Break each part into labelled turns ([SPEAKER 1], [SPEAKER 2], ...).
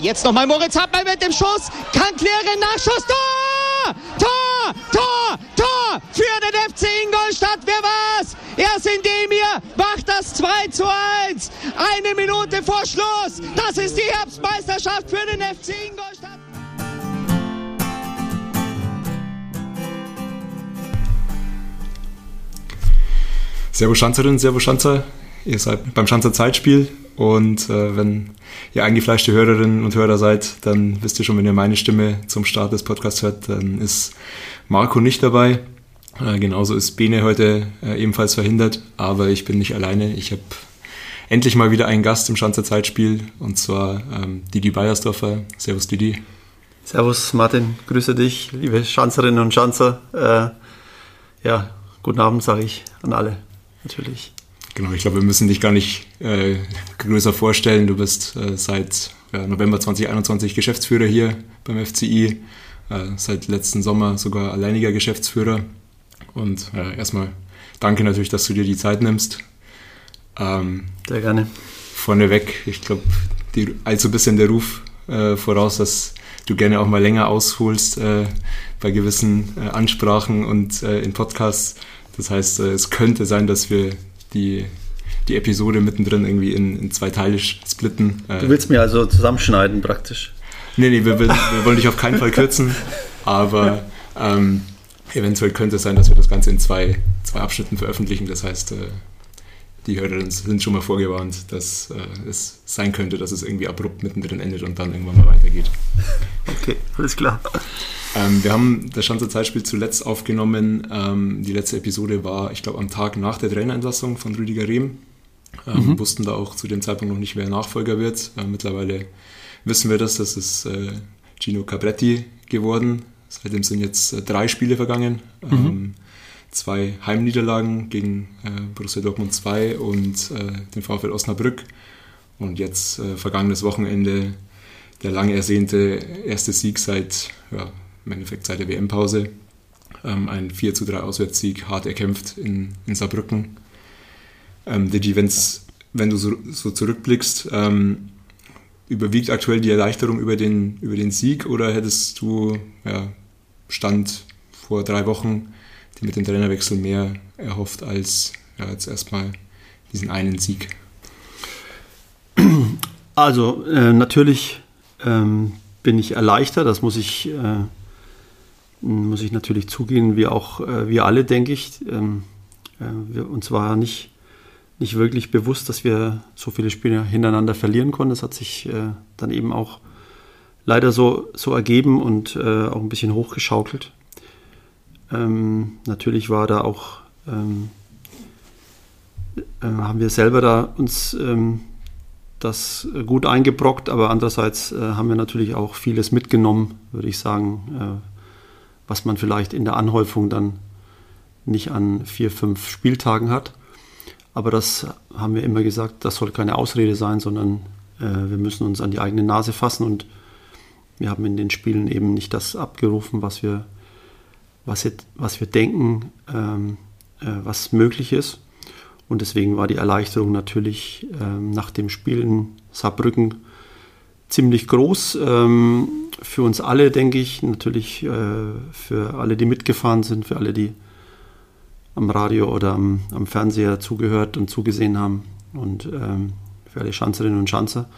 [SPEAKER 1] Jetzt nochmal Moritz Hartmann mit dem Schuss. Kann klären. Nachschuss. Tor! Tor! Tor! Tor! Für den FC Ingolstadt. Wer war's? Erst indem ihr macht das 2 zu 1. Eine Minute vor Schluss. Das ist die Herbstmeisterschaft für den FC Ingolstadt.
[SPEAKER 2] Servus Schanzerinnen, Servus Schanzer. Ihr seid beim Schanzer Zeitspiel und äh, wenn ihr eingefleischte Hörerinnen und Hörer seid, dann wisst ihr schon, wenn ihr meine Stimme zum Start des Podcasts hört, dann ist Marco nicht dabei. Äh, genauso ist Bene heute äh, ebenfalls verhindert, aber ich bin nicht alleine. Ich habe endlich mal wieder einen Gast im Schanzer Zeitspiel und zwar ähm, Didi Beiersdorfer. Servus Didi.
[SPEAKER 3] Servus Martin, grüße dich, liebe Schanzerinnen und Schanzer. Äh, ja, guten Abend sage ich an alle natürlich.
[SPEAKER 2] Genau, ich glaube, wir müssen dich gar nicht äh, größer vorstellen. Du bist äh, seit äh, November 2021 Geschäftsführer hier beim FCI, äh, seit letzten Sommer sogar alleiniger Geschäftsführer. Und äh, erstmal danke natürlich, dass du dir die Zeit nimmst.
[SPEAKER 3] Ähm, Sehr gerne.
[SPEAKER 2] Vorneweg, ich glaube, allzu ein bisschen der Ruf äh, voraus, dass du gerne auch mal länger ausholst bei gewissen Ansprachen und in Podcasts das heißt, äh, es könnte sein, dass wir die, die Episode mittendrin irgendwie in, in zwei Teile splitten.
[SPEAKER 3] Äh. Du willst mir also zusammenschneiden praktisch?
[SPEAKER 2] Nee, nee, wir, wir, wir wollen dich auf keinen Fall kürzen, aber ähm, eventuell könnte es sein, dass wir das Ganze in zwei, zwei Abschnitten veröffentlichen. Das heißt, äh, die Hörerinnen sind schon mal vorgewarnt, dass äh, es sein könnte, dass es irgendwie abrupt mittendrin endet und dann irgendwann mal weitergeht.
[SPEAKER 3] Okay, alles klar.
[SPEAKER 2] Ähm, wir haben das Schanzer Zeitspiel zuletzt aufgenommen. Ähm, die letzte Episode war, ich glaube, am Tag nach der Trainerentlassung von Rüdiger Rehm. Ähm, mhm. Wussten da auch zu dem Zeitpunkt noch nicht, wer Nachfolger wird. Äh, mittlerweile wissen wir das, das ist äh, Gino Cabretti geworden. Seitdem sind jetzt äh, drei Spiele vergangen. Mhm. Ähm, zwei Heimniederlagen gegen äh, Borussia Dortmund 2 und äh, den VfL Osnabrück. Und jetzt äh, vergangenes Wochenende der lange ersehnte erste Sieg seit ja, im Endeffekt seit der WM-Pause. Ähm, ein 4 zu 3 Auswärtssieg, hart erkämpft in, in Saarbrücken. Ähm, Digi, wenn's, wenn du so, so zurückblickst, ähm, überwiegt aktuell die Erleichterung über den, über den Sieg oder hättest du ja, Stand vor drei Wochen die mit dem Trainerwechsel mehr erhofft als ja, jetzt erstmal diesen einen Sieg?
[SPEAKER 3] Also äh, natürlich ähm, bin ich erleichtert, das muss ich äh, muss ich natürlich zugehen, wie auch äh, wir alle, denke ich. Ähm, äh, wir, uns war nicht, nicht wirklich bewusst, dass wir so viele Spiele hintereinander verlieren konnten. Das hat sich äh, dann eben auch leider so, so ergeben und äh, auch ein bisschen hochgeschaukelt. Ähm, natürlich war da auch, ähm, äh, haben wir selber da uns ähm, das gut eingebrockt, aber andererseits äh, haben wir natürlich auch vieles mitgenommen, würde ich sagen was man vielleicht in der Anhäufung dann nicht an vier, fünf Spieltagen hat. Aber das haben wir immer gesagt, das soll keine Ausrede sein, sondern äh, wir müssen uns an die eigene Nase fassen und wir haben in den Spielen eben nicht das abgerufen, was wir, was, jetzt, was wir denken, ähm, äh, was möglich ist. Und deswegen war die Erleichterung natürlich ähm, nach dem Spiel in Saarbrücken ziemlich groß. Ähm, für uns alle, denke ich, natürlich äh, für alle, die mitgefahren sind, für alle, die am Radio oder am, am Fernseher zugehört und zugesehen haben. Und ähm, für alle Schanzerinnen und Schanzer,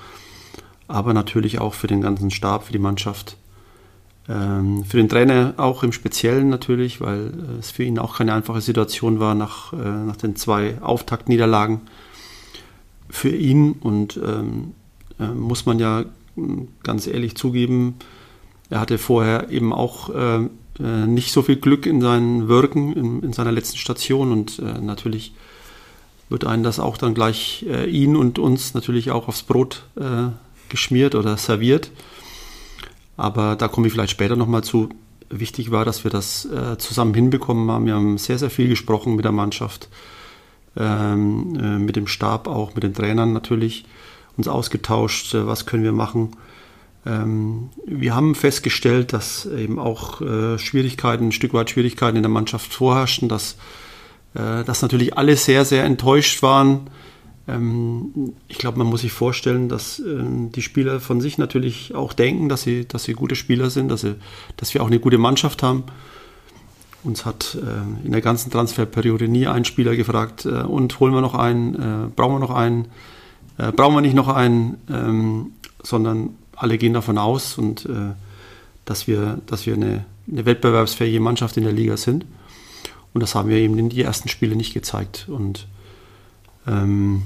[SPEAKER 3] aber natürlich auch für den ganzen Stab, für die Mannschaft, ähm, für den Trainer auch im Speziellen natürlich, weil es für ihn auch keine einfache Situation war nach, äh, nach den zwei Auftaktniederlagen. Für ihn und ähm, äh, muss man ja ganz ehrlich zugeben, er hatte vorher eben auch äh, äh, nicht so viel Glück in seinen Wirken in, in seiner letzten Station und äh, natürlich wird einen das auch dann gleich äh, ihn und uns natürlich auch aufs Brot äh, geschmiert oder serviert. Aber da komme ich vielleicht später nochmal zu. Wichtig war, dass wir das äh, zusammen hinbekommen haben. Wir haben sehr, sehr viel gesprochen mit der Mannschaft, ähm, mit dem Stab auch, mit den Trainern natürlich uns ausgetauscht, äh, was können wir machen. Ähm, wir haben festgestellt, dass eben auch äh, Schwierigkeiten, ein Stück weit Schwierigkeiten in der Mannschaft vorherrschen, dass, äh, dass natürlich alle sehr, sehr enttäuscht waren ähm, ich glaube, man muss sich vorstellen, dass ähm, die Spieler von sich natürlich auch denken, dass sie, dass sie gute Spieler sind, dass, sie, dass wir auch eine gute Mannschaft haben. Uns hat äh, in der ganzen Transferperiode nie ein Spieler gefragt, äh, und holen wir noch einen, äh, brauchen wir noch einen, äh, brauchen wir nicht noch einen, ähm, sondern alle gehen davon aus, und, äh, dass wir, dass wir eine, eine wettbewerbsfähige Mannschaft in der Liga sind. Und das haben wir eben in die ersten Spiele nicht gezeigt. Und ähm,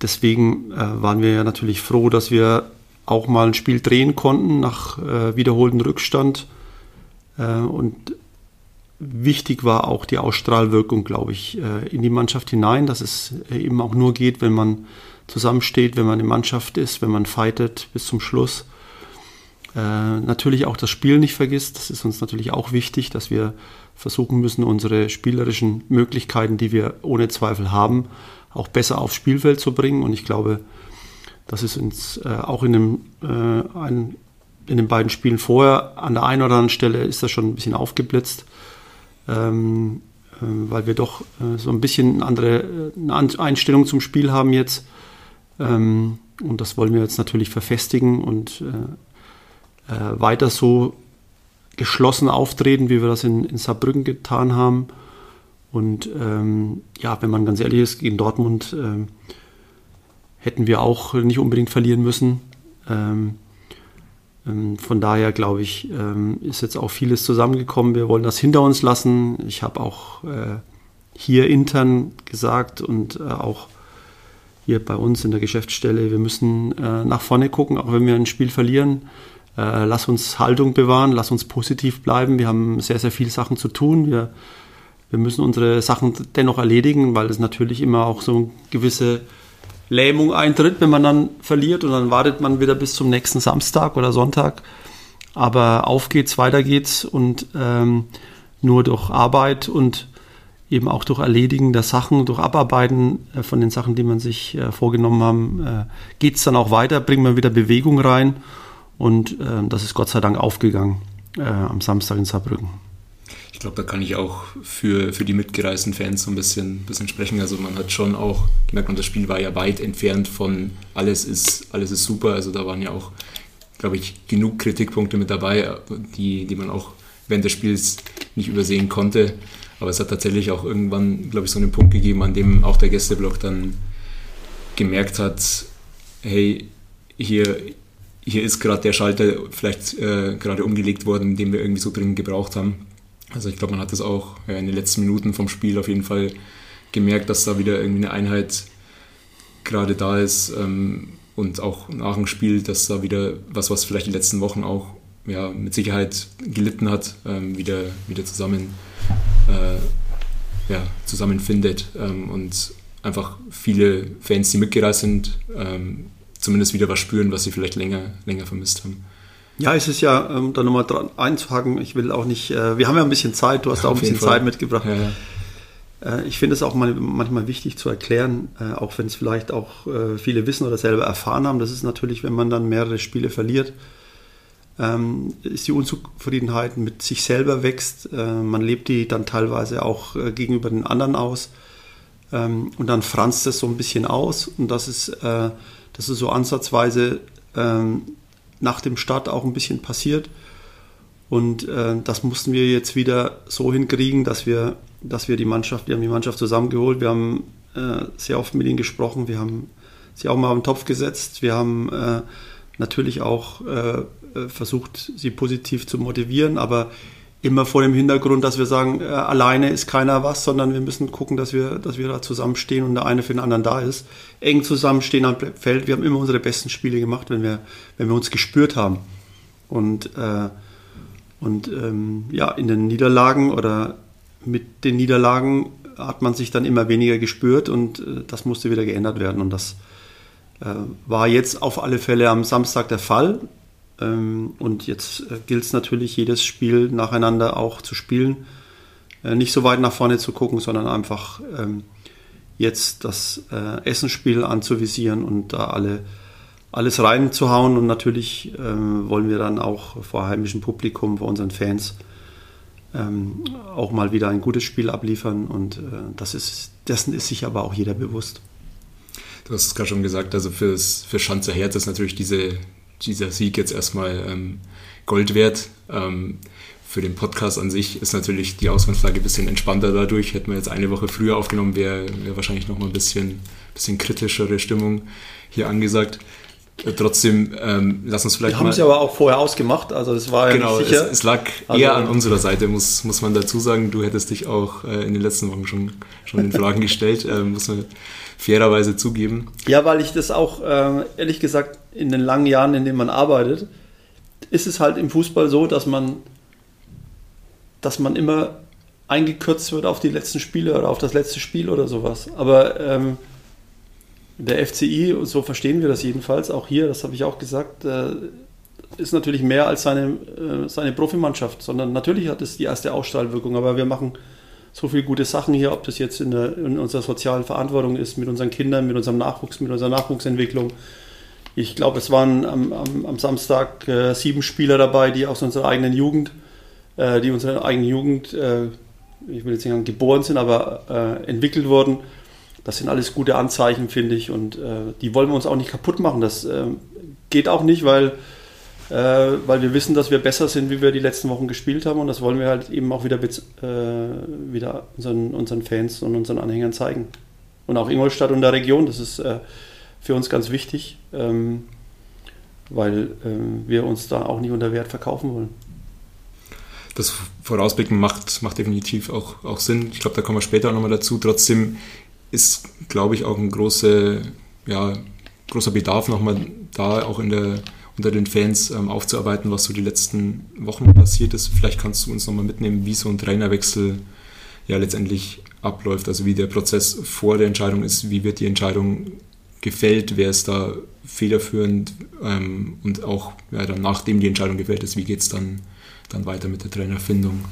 [SPEAKER 3] deswegen äh, waren wir ja natürlich froh, dass wir auch mal ein Spiel drehen konnten nach äh, wiederholtem Rückstand. Äh, und wichtig war auch die Ausstrahlwirkung, glaube ich, äh, in die Mannschaft hinein, dass es eben auch nur geht, wenn man zusammensteht, wenn man eine Mannschaft ist, wenn man fightet bis zum Schluss. Äh, natürlich auch das Spiel nicht vergisst. Das ist uns natürlich auch wichtig, dass wir versuchen müssen, unsere spielerischen Möglichkeiten, die wir ohne Zweifel haben, auch besser aufs Spielfeld zu bringen. Und ich glaube, das ist uns äh, auch in, dem, äh, ein, in den beiden Spielen vorher an der einen oder anderen Stelle ist das schon ein bisschen aufgeblitzt, ähm, äh, weil wir doch äh, so ein bisschen andere eine Einstellung zum Spiel haben jetzt. Ähm, und das wollen wir jetzt natürlich verfestigen und äh, äh, weiter so geschlossen auftreten, wie wir das in, in Saarbrücken getan haben. Und ähm, ja, wenn man ganz ehrlich ist, gegen Dortmund ähm, hätten wir auch nicht unbedingt verlieren müssen. Ähm, ähm von daher glaube ich, ähm, ist jetzt auch vieles zusammengekommen. Wir wollen das hinter uns lassen. Ich habe auch äh, hier intern gesagt und äh, auch hier bei uns in der Geschäftsstelle, wir müssen äh, nach vorne gucken, auch wenn wir ein Spiel verlieren äh, lass uns Haltung bewahren, lass uns positiv bleiben. Wir haben sehr, sehr viele Sachen zu tun. Wir, wir müssen unsere Sachen dennoch erledigen, weil es natürlich immer auch so eine gewisse Lähmung eintritt, wenn man dann verliert und dann wartet man wieder bis zum nächsten Samstag oder Sonntag. Aber auf geht's, weiter geht's und ähm, nur durch Arbeit und eben auch durch Erledigen der Sachen, durch Abarbeiten äh, von den Sachen, die man sich äh, vorgenommen haben, äh, geht es dann auch weiter, bringt man wieder Bewegung rein und äh, das ist Gott sei Dank aufgegangen am Samstag in Saarbrücken.
[SPEAKER 2] Ich glaube, da kann ich auch für, für die mitgereisten Fans so ein bisschen, bisschen sprechen. Also man hat schon auch gemerkt, und das Spiel war ja weit entfernt von alles ist, alles ist super. Also da waren ja auch, glaube ich, genug Kritikpunkte mit dabei, die, die man auch während des Spiels nicht übersehen konnte. Aber es hat tatsächlich auch irgendwann, glaube ich, so einen Punkt gegeben, an dem auch der Gästeblock dann gemerkt hat, hey, hier, hier ist gerade der Schalter vielleicht äh, gerade umgelegt worden, den wir irgendwie so dringend gebraucht haben. Also ich glaube, man hat das auch ja, in den letzten Minuten vom Spiel auf jeden Fall gemerkt, dass da wieder irgendwie eine Einheit gerade da ist ähm, und auch nach dem Spiel, dass da wieder was, was vielleicht die letzten Wochen auch ja, mit Sicherheit gelitten hat, ähm, wieder, wieder zusammen, äh, ja, zusammenfindet ähm, und einfach viele Fans, die mitgereist sind, ähm, zumindest wieder was spüren, was sie vielleicht länger, länger vermisst haben.
[SPEAKER 3] Ja, es ist ja, um da nochmal dran einzuhaken, ich will auch nicht, äh, wir haben ja ein bisschen Zeit, du hast ja, auch ein bisschen Zeit mitgebracht. Ja, ja. Äh, ich finde es auch mal, manchmal wichtig zu erklären, äh, auch wenn es vielleicht auch äh, viele wissen oder selber erfahren haben. Das ist natürlich, wenn man dann mehrere Spiele verliert, ähm, ist die Unzufriedenheit mit sich selber wächst. Äh, man lebt die dann teilweise auch äh, gegenüber den anderen aus. Ähm, und dann franzt es so ein bisschen aus. Und das ist das ist so ansatzweise ähm, nach dem Start auch ein bisschen passiert. Und äh, das mussten wir jetzt wieder so hinkriegen, dass wir, dass wir die Mannschaft, wir haben die Mannschaft zusammengeholt, wir haben äh, sehr oft mit ihnen gesprochen, wir haben sie auch mal den Topf gesetzt, wir haben äh, natürlich auch äh, äh, versucht, sie positiv zu motivieren, aber immer vor dem Hintergrund, dass wir sagen, äh, alleine ist keiner was, sondern wir müssen gucken, dass wir, dass wir da zusammenstehen und der eine für den anderen da ist. Eng zusammenstehen am Feld. Wir haben immer unsere besten Spiele gemacht, wenn wir, wenn wir uns gespürt haben. Und, äh, und ähm, ja, in den Niederlagen oder mit den Niederlagen hat man sich dann immer weniger gespürt und äh, das musste wieder geändert werden. Und das äh, war jetzt auf alle Fälle am Samstag der Fall. Ähm, und jetzt äh, gilt es natürlich, jedes Spiel nacheinander auch zu spielen. Äh, nicht so weit nach vorne zu gucken, sondern einfach ähm, jetzt das äh, Essensspiel anzuvisieren und da alle, alles reinzuhauen. Und natürlich ähm, wollen wir dann auch vor heimischem Publikum, vor unseren Fans, auch mal wieder ein gutes Spiel abliefern. Und das ist, dessen ist sich aber auch jeder bewusst.
[SPEAKER 2] Du hast es gerade schon gesagt, also fürs, für Schanzer Herz ist natürlich diese, dieser Sieg jetzt erstmal ähm, Gold wert. Ähm, für den Podcast an sich ist natürlich die Ausgangslage ein bisschen entspannter dadurch. Hätten wir jetzt eine Woche früher aufgenommen, wäre wär wahrscheinlich noch mal ein bisschen, bisschen kritischere Stimmung hier angesagt. Äh, trotzdem, ähm, lass uns vielleicht.
[SPEAKER 3] Wir haben es aber auch vorher ausgemacht, also das war
[SPEAKER 2] ja genau, nicht sicher. Es, es lag also, eher an unserer Seite, muss, muss man dazu sagen. Du hättest dich auch äh, in den letzten Wochen schon, schon in Fragen gestellt, äh, muss man fairerweise zugeben.
[SPEAKER 3] Ja, weil ich das auch, äh, ehrlich gesagt, in den langen Jahren, in denen man arbeitet, ist es halt im Fußball so, dass man dass man immer eingekürzt wird auf die letzten Spiele oder auf das letzte Spiel oder sowas. Aber ähm, der FCI, so verstehen wir das jedenfalls, auch hier, das habe ich auch gesagt, äh, ist natürlich mehr als seine, äh, seine Profimannschaft, sondern natürlich hat es die erste Ausstrahlwirkung, aber wir machen so viele gute Sachen hier, ob das jetzt in, der, in unserer sozialen Verantwortung ist, mit unseren Kindern, mit unserem Nachwuchs, mit unserer Nachwuchsentwicklung. Ich glaube, es waren am, am, am Samstag äh, sieben Spieler dabei, die aus unserer eigenen Jugend äh, die unserer eigenen Jugend, äh, ich will jetzt nicht sagen geboren sind, aber äh, entwickelt wurden. Das sind alles gute Anzeichen, finde ich. Und äh, die wollen wir uns auch nicht kaputt machen. Das äh, geht auch nicht, weil, weil wir wissen, dass wir besser sind, wie wir die letzten Wochen gespielt haben. Und das wollen wir halt eben auch wieder, wieder unseren, unseren Fans und unseren Anhängern zeigen. Und auch Ingolstadt und der Region, das ist für uns ganz wichtig, ähm, weil wir uns da auch nicht unter Wert verkaufen wollen
[SPEAKER 2] das Vorausblicken macht, macht definitiv auch, auch Sinn. Ich glaube, da kommen wir später auch nochmal dazu. Trotzdem ist, glaube ich, auch ein große, ja, großer Bedarf nochmal da, auch in der, unter den Fans ähm, aufzuarbeiten, was so die letzten Wochen passiert ist. Vielleicht kannst du uns nochmal mitnehmen, wie so ein Trainerwechsel ja letztendlich abläuft, also wie der Prozess vor der Entscheidung ist, wie wird die Entscheidung gefällt, wer ist da federführend ähm, und auch ja, dann nachdem die Entscheidung gefällt ist, wie geht es dann dann weiter mit der Trainerfindung.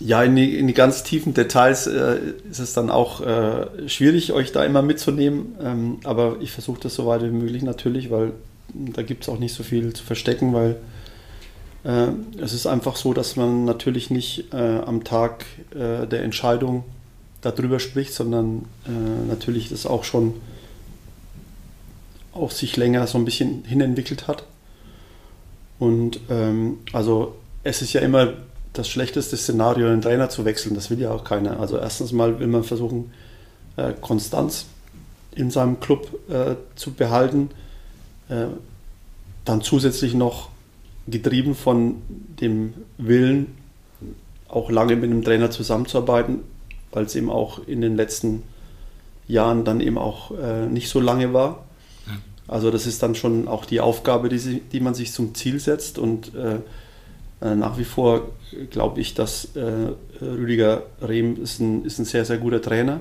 [SPEAKER 3] Ja, in die, in die ganz tiefen Details äh, ist es dann auch äh, schwierig, euch da immer mitzunehmen. Ähm, aber ich versuche das so weit wie möglich natürlich, weil da gibt es auch nicht so viel zu verstecken, weil äh, es ist einfach so, dass man natürlich nicht äh, am Tag äh, der Entscheidung darüber spricht, sondern äh, natürlich das auch schon auch sich länger so ein bisschen hinentwickelt hat. Und ähm, also es ist ja immer das schlechteste Szenario, einen Trainer zu wechseln. Das will ja auch keiner. Also erstens mal will man versuchen, äh, Konstanz in seinem Club äh, zu behalten. Äh, dann zusätzlich noch getrieben von dem Willen, auch lange mit einem Trainer zusammenzuarbeiten, weil es eben auch in den letzten Jahren dann eben auch äh, nicht so lange war. Also das ist dann schon auch die Aufgabe, die, sie, die man sich zum Ziel setzt. Und äh, äh nach wie vor glaube ich, dass äh, Rüdiger Rehm ist ein, ist ein sehr, sehr guter Trainer.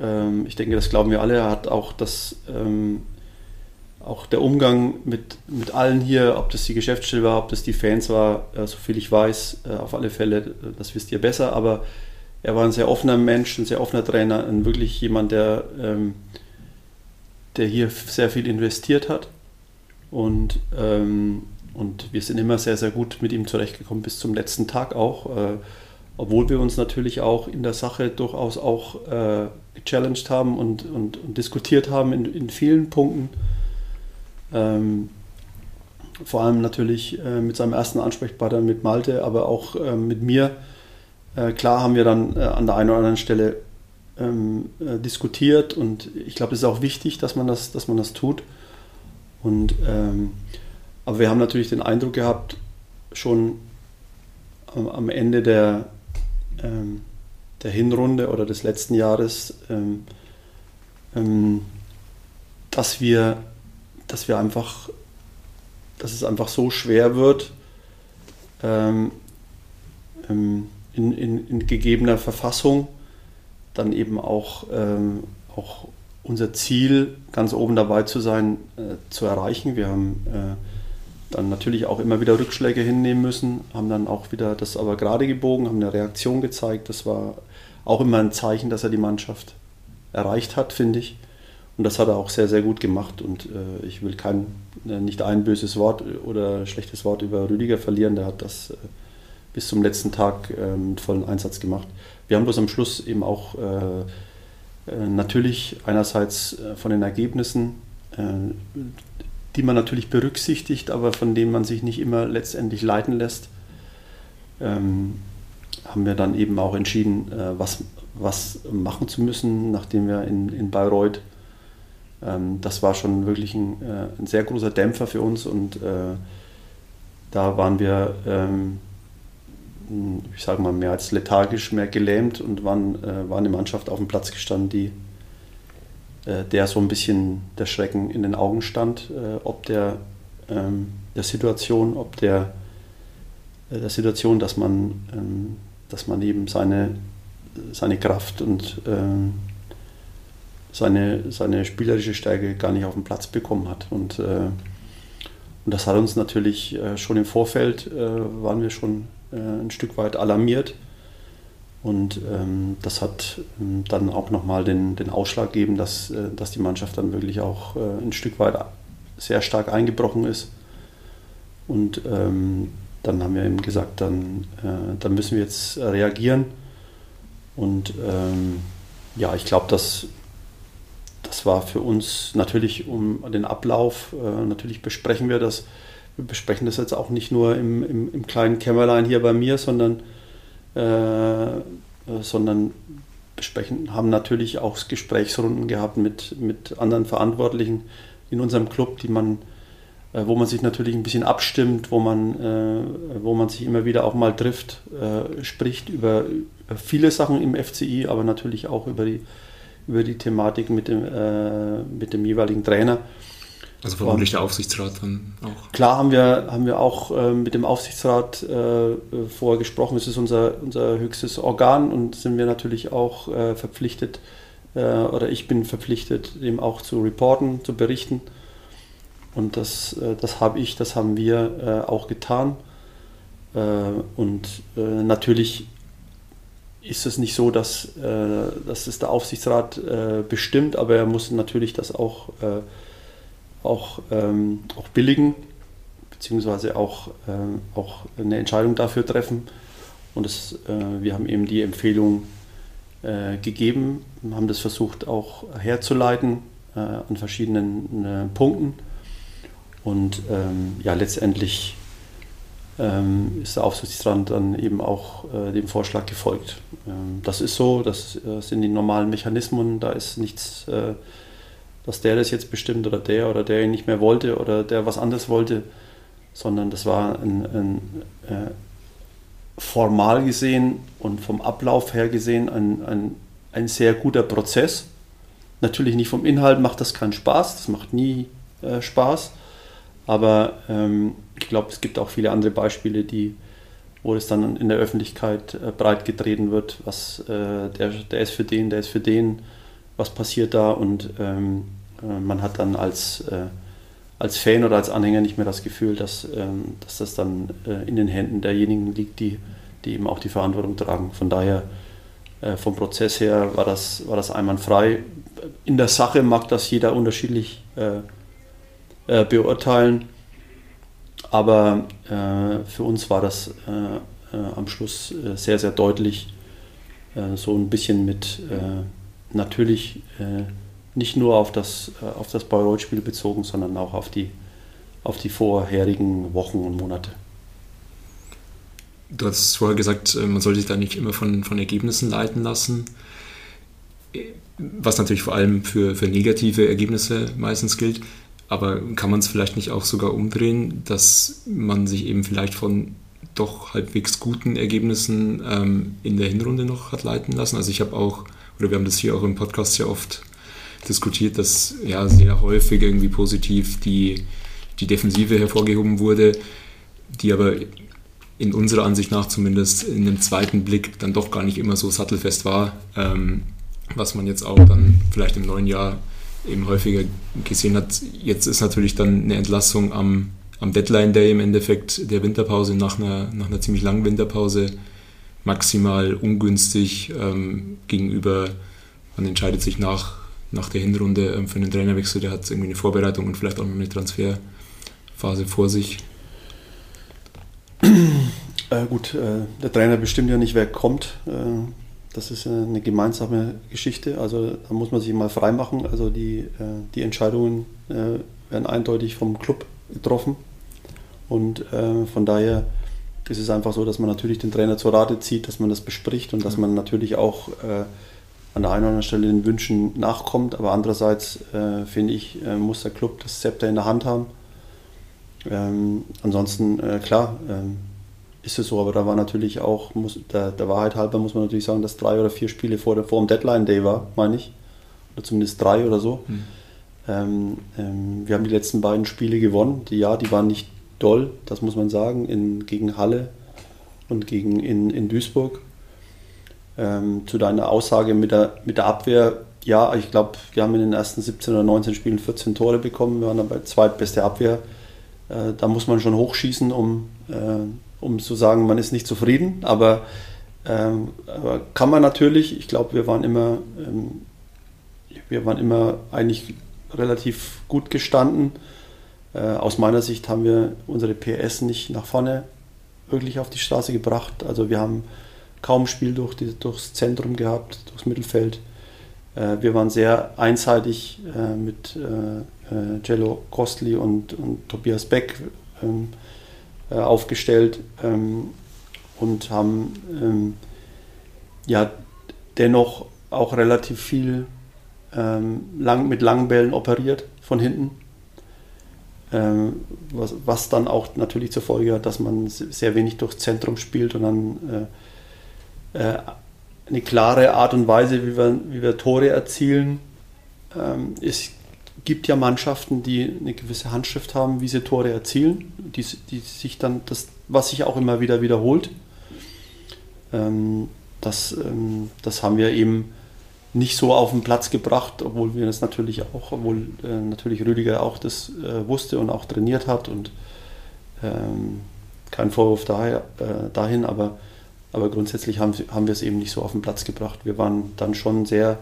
[SPEAKER 3] Ähm, ich denke, das glauben wir alle. Er hat auch das... Ähm, auch der Umgang mit, mit allen hier, ob das die Geschäftsstelle war, ob das die Fans war, äh, soviel ich weiß, äh, auf alle Fälle, äh, das wisst ihr besser, aber er war ein sehr offener Mensch, ein sehr offener Trainer, ein wirklich jemand, der ähm, der hier sehr viel investiert hat. Und, ähm, und wir sind immer sehr, sehr gut mit ihm zurechtgekommen, bis zum letzten Tag auch. Äh, obwohl wir uns natürlich auch in der Sache durchaus auch äh, gechallenged haben und, und, und, diskutiert haben in, in vielen Punkten. Ähm, vor allem natürlich äh, mit seinem ersten Ansprechpartner, mit Malte, aber auch äh, mit mir. Äh, klar haben wir dann äh, an der einen oder anderen Stelle ähm, äh, diskutiert und ich glaube, es ist auch wichtig, dass man das, dass man das tut. Und, ähm, aber wir haben natürlich den Eindruck gehabt, schon am, am Ende der, ähm, der Hinrunde oder des letzten Jahres, ähm, ähm, dass wir, dass wir einfach, dass es einfach so schwer wird, ähm, in, in, in gegebener Verfassung dann eben auch, ähm, auch unser Ziel, ganz oben dabei zu sein, äh, zu erreichen. Wir haben äh, dann natürlich auch immer wieder Rückschläge hinnehmen müssen, haben dann auch wieder das aber gerade gebogen, haben eine Reaktion gezeigt. Das war auch immer ein Zeichen, dass er die Mannschaft erreicht hat, finde ich. Und das hat er auch sehr, sehr gut gemacht. Und äh, ich will kein, äh, nicht ein böses Wort oder schlechtes Wort über Rüdiger verlieren. Der hat das äh, bis zum letzten Tag äh, mit vollen Einsatz gemacht. Wir haben bloß am Schluss eben auch äh, Äh, natürlich einerseits äh, von den Ergebnissen, die man natürlich berücksichtigt, aber von denen man sich nicht immer letztendlich leiten lässt, ähm, haben wir dann eben auch entschieden, was, was machen zu müssen, nachdem wir in, in Bayreuth, ähm, das war schon wirklich ein, ein, sehr großer Dämpfer für uns und da waren wir, ähm, ich sage mal, mehr als lethargisch, mehr gelähmt und waren, war eine Mannschaft auf dem Platz gestanden, die äh, der so ein bisschen der Schrecken in den Augen stand, äh, ob der, ähm, der Situation, ob der, äh, der Situation, dass man, ähm, dass man eben seine, seine Kraft und ähm, seine, seine spielerische Stärke gar nicht auf den Platz bekommen hat. Und, und das hat uns natürlich schon im Vorfeld, waren wir schon ein Stück weit alarmiert und ähm, das hat ähm, dann auch nochmal den, den Ausschlag gegeben, dass, äh, dass die Mannschaft dann wirklich auch äh, ein Stück weit sehr stark eingebrochen ist. Und ähm, dann haben wir eben gesagt, dann, äh, dann müssen wir jetzt reagieren. Und ähm, ja, ich glaube, dass das war für uns natürlich um den Ablauf, äh, natürlich besprechen wir das. Wir besprechen das jetzt auch nicht nur im, im, im kleinen Kämmerlein hier bei mir, sondern äh, sondern besprechen, haben natürlich auch Gesprächsrunden gehabt mit, mit anderen Verantwortlichen in unserem Club, die man, äh, wo man sich natürlich ein bisschen abstimmt, wo man, äh, wo man sich immer wieder auch mal trifft, spricht über, über viele Sachen im FCI, aber natürlich auch über die, über die Thematik mit dem, mit dem jeweiligen Trainer.
[SPEAKER 2] Also vermutlich der Aufsichtsrat dann auch.
[SPEAKER 3] Klar haben wir, haben wir auch äh, mit dem Aufsichtsrat äh, vorher gesprochen. Es ist unser, unser höchstes Organ und sind wir natürlich auch äh, verpflichtet, äh, oder ich bin verpflichtet, dem auch zu reporten, zu berichten. Und das, äh, das habe ich, das haben wir äh, auch getan. und natürlich ist es nicht so, dass, dass es der Aufsichtsrat bestimmt, aber er muss natürlich das auch auch, ähm, auch billigen, beziehungsweise auch, äh, auch eine Entscheidung dafür treffen. Und das, äh, wir haben eben die Empfehlung äh, gegeben, haben das versucht auch herzuleiten äh, an verschiedenen äh, Punkten. Und ähm, ja, letztendlich ähm, ist der Aufsichtsrat dann eben auch äh, dem Vorschlag gefolgt. Ähm, das ist so, das, das, sind die normalen Mechanismen, da ist nichts dass der das jetzt bestimmt oder der oder der ihn nicht mehr wollte oder der was anderes wollte, sondern das war ein, ein äh, formal gesehen und vom Ablauf her gesehen ein, ein, ein sehr guter Prozess. Natürlich nicht vom Inhalt macht das keinen Spaß, das macht nie äh, Spaß, aber ähm, ich glaube, es gibt auch viele andere Beispiele, die, wo es dann in der Öffentlichkeit äh, breit getreten wird, was äh, der, der ist für den, der ist für den was passiert da und ähm, äh, man hat dann als, äh, als Fan oder als Anhänger nicht mehr das Gefühl, dass, ähm, dass das dann äh, in den Händen derjenigen liegt, die, die eben auch die Verantwortung tragen. Von daher, äh, vom Prozess her war das, war das einwandfrei. In der Sache mag das jeder unterschiedlich äh, äh, beurteilen, aber für uns war das am Schluss sehr, sehr deutlich, so ein bisschen mit natürlich äh, nicht nur auf das, äh, auf das Bayreuth-Spiel bezogen, sondern auch auf die, auf die vorherigen Wochen und Monate.
[SPEAKER 2] Du hast vorher gesagt, äh, man soll sich da nicht immer von, von Ergebnissen leiten lassen, was natürlich vor allem für, für negative Ergebnisse meistens gilt. Aber kann man es vielleicht nicht auch sogar umdrehen, dass man sich eben vielleicht von doch halbwegs guten Ergebnissen ähm, in der Hinrunde noch hat leiten lassen? Also ich habe auch oder wir haben das hier auch im Podcast sehr oft diskutiert, dass ja sehr häufig irgendwie positiv die, die Defensive hervorgehoben wurde, die aber in unserer Ansicht nach zumindest in einem zweiten Blick dann doch gar nicht immer so sattelfest war, ähm, was man jetzt auch dann vielleicht im neuen Jahr eben häufiger gesehen hat. Jetzt ist natürlich dann eine Entlassung am, am Deadline Day im Endeffekt der Winterpause nach einer, nach einer ziemlich langen Winterpause maximal ungünstig ähm, gegenüber, man entscheidet sich nach, nach der Hinrunde ähm, für einen Trainerwechsel, der hat irgendwie eine Vorbereitung und vielleicht auch noch eine Transferphase vor sich.
[SPEAKER 3] Äh, gut, äh, der Trainer bestimmt ja nicht, wer kommt. Äh, das ist eine gemeinsame Geschichte. Also da muss man sich mal freimachen. Also die, äh, die Entscheidungen äh, werden eindeutig vom Club getroffen. Und äh, von daher ist es einfach so, dass man natürlich den Trainer zur Rate zieht, dass man das bespricht und dass man natürlich auch an der einen oder anderen Stelle den Wünschen nachkommt. Aber andererseits finde ich, muss der Club das Zepter in der Hand haben. Ähm, ansonsten, klar, ähm, ist es so, aber da war natürlich auch, muss, der, der Wahrheit halber muss man natürlich sagen, dass drei oder vier Spiele vor, der, vor dem Deadline-Day war, meine ich. Oder zumindest drei oder so. Mhm. Ähm, wir haben die letzten beiden Spiele gewonnen. Die, ja, die waren nicht doll, das muss man sagen, in, gegen Halle und gegen, in, in Duisburg. Ähm, zu deiner Aussage mit der, mit der Abwehr, ja, ich glaube, wir haben in den ersten 17 oder 19 Spielen 14 Tore bekommen. Wir waren aber zweitbeste Abwehr. Äh, da muss man schon hochschießen, um, äh, um zu sagen, man ist nicht zufrieden, aber, ähm, aber kann man natürlich. Ich glaube, wir waren immer, ähm, wir waren immer eigentlich relativ gut gestanden. Äh, aus meiner Sicht haben wir unsere PS nicht nach vorne wirklich auf die Straße gebracht. Also wir haben kaum Spiel durch die, durchs Zentrum gehabt, durchs Mittelfeld. Äh, wir waren sehr einseitig äh, mit Cello Kostli und, und Tobias Beck. Ähm, äh, aufgestellt ähm, und haben ähm, ja dennoch auch relativ viel mit langen Bällen operiert von hinten. Ähm, was, was, dann auch natürlich zur Folge hat, dass man sehr wenig durchs Zentrum spielt und dann äh, äh, eine klare Art und Weise, wie wir, wie wir Tore erzielen, ähm, ist gibt ja Mannschaften, die eine gewisse Handschrift haben, wie sie Tore erzielen, die, die sich dann, das, was sich auch immer wieder wiederholt. Ähm, das, ähm, das haben wir eben nicht so auf den Platz gebracht, obwohl wir das natürlich auch, obwohl äh, natürlich Rüdiger auch das äh, wusste und auch trainiert hat und ähm, kein Vorwurf daher, äh, dahin, aber, aber grundsätzlich haben, haben wir es eben nicht so auf den Platz gebracht. Wir waren dann schon sehr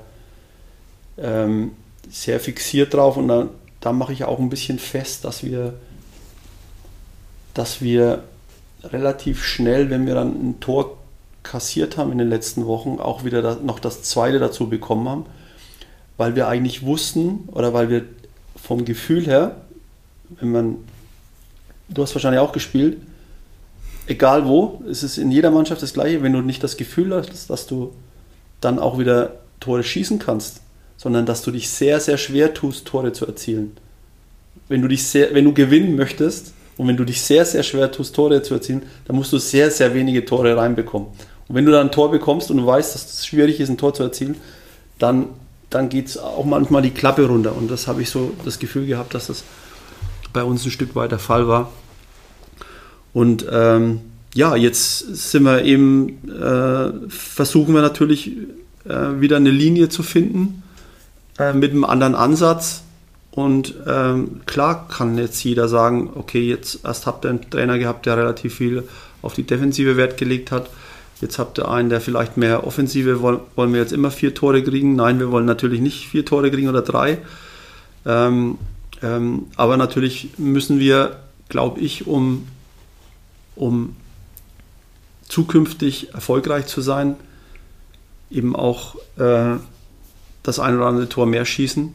[SPEAKER 3] ähm, sehr fixiert drauf und da, da mache ich auch ein bisschen fest, dass wir, dass wir relativ schnell, wenn wir dann ein Tor kassiert haben in den letzten Wochen, auch wieder da, noch das zweite dazu bekommen haben, weil wir eigentlich wussten oder weil wir vom Gefühl her, wenn man, du hast wahrscheinlich auch gespielt, egal wo, es ist in jeder Mannschaft das gleiche, wenn du nicht das Gefühl hast, dass du dann auch wieder Tore schießen kannst, sondern dass du dich sehr, sehr schwer tust, Tore zu erzielen. Wenn du, dich sehr, wenn du gewinnen möchtest und wenn du dich sehr, sehr schwer tust, Tore zu erzielen, dann musst du sehr, sehr wenige Tore reinbekommen. Und wenn du dann ein Tor bekommst und du weißt, dass es schwierig ist, ein Tor zu erzielen, dann, dann geht es auch manchmal die Klappe runter. Und das habe ich so das Gefühl gehabt, dass das bei uns ein Stück weit der Fall war. Und ähm, ja, jetzt sind wir eben, äh, versuchen wir natürlich äh, wieder eine Linie zu finden, äh, mit einem anderen Ansatz. Und ähm, klar kann jetzt jeder sagen, okay, jetzt erst habt ihr einen Trainer gehabt, der relativ viel auf die Defensive Wert gelegt hat. Jetzt habt ihr einen, der vielleicht mehr Offensive, wollen, wollen wir jetzt immer vier Tore kriegen? Nein, wir wollen natürlich nicht vier Tore kriegen oder drei. Ähm, ähm, aber natürlich müssen wir, glaube ich, um, um zukünftig erfolgreich zu sein, eben auch äh, das ein oder andere Tor mehr schießen.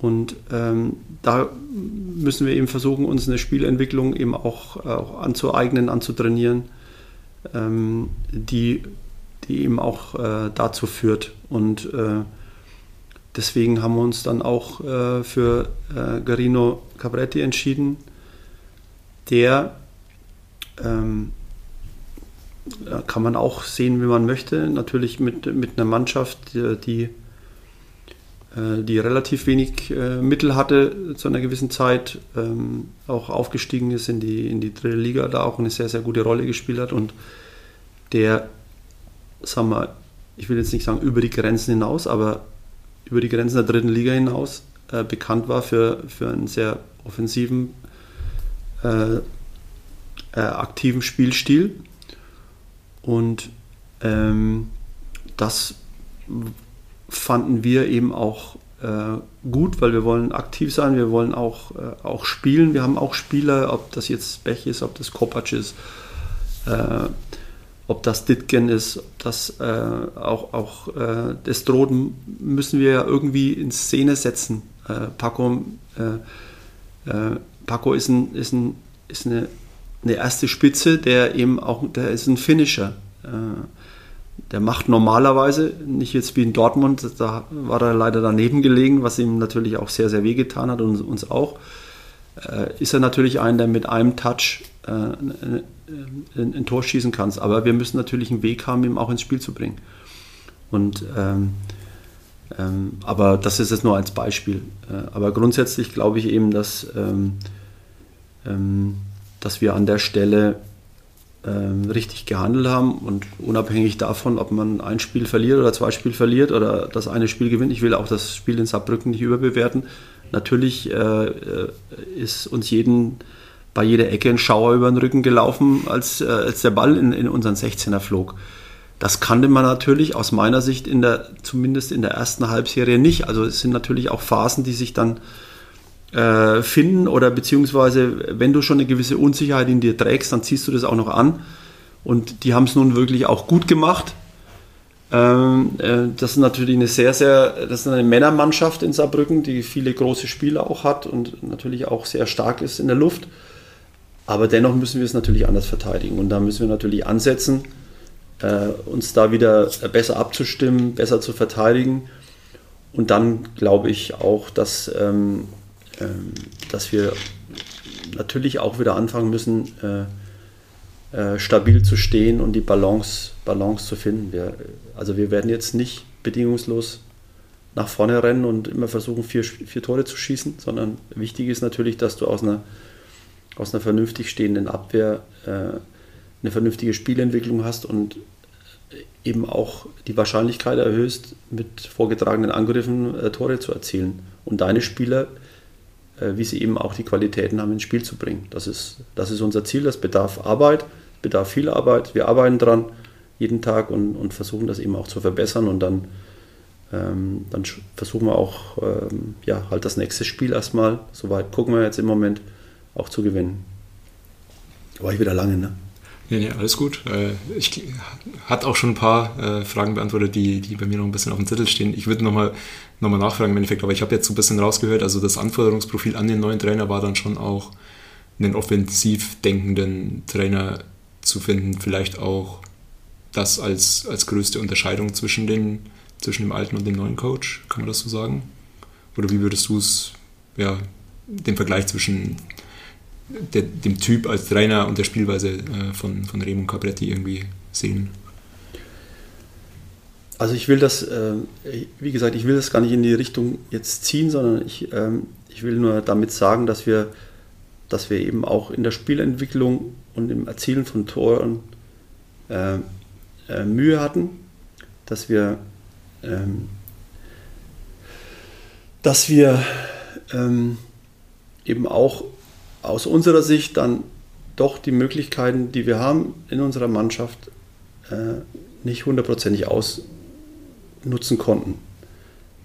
[SPEAKER 3] Und ähm, da müssen wir eben versuchen, uns eine Spielentwicklung eben auch, auch anzueignen, anzutrainieren, ähm, die, die eben auch äh, dazu führt. Und äh, deswegen haben wir uns dann auch äh, für äh, Garino Cabretti entschieden, der ähm, kann man auch sehen, wie man möchte. Natürlich mit, mit einer Mannschaft, die, äh, die relativ wenig äh, Mittel hatte zu einer gewissen Zeit, ähm, auch aufgestiegen ist in die, in die dritte Liga, da auch eine sehr, sehr gute Rolle gespielt hat und der, sagen wir, ich will jetzt nicht sagen über die Grenzen hinaus, aber über die Grenzen der dritten Liga hinaus äh, bekannt war für, für einen sehr offensiven, äh, äh, aktiven Spielstil. Und ähm, das fanden wir eben auch äh, gut, weil wir wollen aktiv sein, wir wollen auch, äh, auch spielen. Wir haben auch Spieler, ob das jetzt Bech ist, ob das Kopacz ist, äh, ob das Ditgen ist, ob das äh, auch, auch äh, das Droden, müssen wir ja irgendwie in Szene setzen. Äh, Paco, Paco ist, ein, ist, ein, ist eine, eine erste Spitze, der eben auch, der ist ein Finisher. Äh, der macht normalerweise, nicht jetzt wie in Dortmund, da war er leider daneben gelegen, was ihm natürlich auch sehr, sehr wehgetan hat und uns auch, ist er natürlich ein, der mit einem Touch ein, ein, Tor schießen kannst. Aber wir müssen natürlich einen Weg haben, ihn auch ins Spiel zu bringen. Und ähm, ähm, aber das ist jetzt nur als Beispiel. Äh, aber grundsätzlich glaube ich eben, dass, ähm, ähm dass wir an der Stelle richtig gehandelt haben und unabhängig davon, ob man ein Spiel verliert oder zwei Spiele verliert oder das eine Spiel gewinnt, ich will auch das Spiel in Saarbrücken nicht überbewerten. Natürlich äh, äh ist uns jeden bei jeder Ecke ein Schauer über den Rücken gelaufen, als, äh, als der Ball in, in unseren 16er flog. Das kannte man natürlich aus meiner Sicht in der, zumindest in der ersten Halbserie nicht. Also es sind natürlich auch Phasen, die sich dann äh, finden oder beziehungsweise wenn du schon eine gewisse Unsicherheit in dir trägst, dann ziehst du das auch noch an. Und die haben es nun wirklich auch gut gemacht. Ähm, äh, das ist natürlich eine sehr, sehr, das ist eine Männermannschaft in Saarbrücken, die viele große Spieler auch hat und natürlich auch sehr stark ist in der Luft. Aber dennoch müssen wir es natürlich anders verteidigen. Und da müssen wir natürlich ansetzen, äh, uns da wieder besser abzustimmen, besser zu verteidigen. Und dann glaube ich auch, dass, ähm, dass wir natürlich auch wieder anfangen müssen, äh, äh, stabil zu stehen und die Balance, Balance zu finden. Wir, also wir werden jetzt nicht bedingungslos nach vorne rennen und immer versuchen, vier, vier Tore zu schießen, sondern wichtig ist natürlich, dass du aus einer aus einer vernünftig stehenden Abwehr äh, eine vernünftige Spielentwicklung hast und eben auch die Wahrscheinlichkeit erhöhst, mit vorgetragenen Angriffen äh, Tore zu erzielen und deine Spieler, wie sie eben auch die Qualitäten haben, ins Spiel zu bringen. Das ist, das ist unser Ziel, das bedarf Arbeit, bedarf viel Arbeit. Wir arbeiten dran jeden Tag und, und versuchen das eben auch zu verbessern und dann, ähm, dann versuchen wir auch ähm, ja, halt das nächste Spiel erstmal, soweit gucken wir jetzt im Moment, auch zu gewinnen. War ich wieder lange, ne?
[SPEAKER 2] Nee, nee, alles gut. Äh, ich hatte auch schon ein paar äh, Fragen beantwortet, die, die bei mir noch ein bisschen auf dem Zettel stehen. Ich würde nochmal noch mal nachfragen im Endeffekt, aber ich habe jetzt so ein bisschen rausgehört, also das Anforderungsprofil an den neuen Trainer war dann schon auch, einen offensiv denkenden Trainer zu finden, vielleicht auch das als, als größte Unterscheidung zwischen, den, zwischen dem alten und dem neuen Coach, kann man das so sagen? Oder wie würdest du es, ja, den Vergleich zwischen der, dem Typ als Trainer und der Spielweise äh, von, von Remo Capretti irgendwie sehen?
[SPEAKER 3] Also ich will das, äh, wie gesagt, ich will das gar nicht in die Richtung jetzt ziehen, sondern ich, ähm, ich will nur damit sagen, dass wir, dass wir eben auch in der Spielentwicklung und im Erzielen von Toren äh, äh, Mühe hatten, dass wir, ähm, dass wir ähm, eben auch aus unserer Sicht dann doch die Möglichkeiten, die wir haben in unserer Mannschaft, äh, nicht hundertprozentig ausnutzen konnten.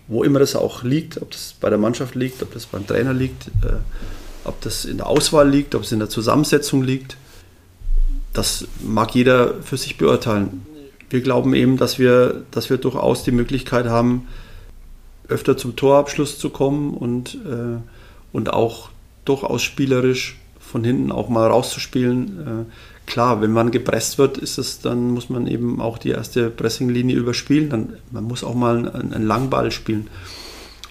[SPEAKER 3] Wo immer das auch liegt, ob das bei der Mannschaft liegt, ob das beim Trainer liegt, äh, ob das in der Auswahl liegt, ob es in der Zusammensetzung liegt, das mag jeder für sich beurteilen. Wir glauben eben, dass wir, dass wir durchaus die Möglichkeit haben, öfter zum Torabschluss zu kommen und, äh, und auch durchaus spielerisch von hinten auch mal rauszuspielen. Äh, klar, wenn man gepresst wird, ist es, dann muss man eben auch die erste Pressinglinie überspielen. Dann, man muss auch mal einen, einen Langball spielen.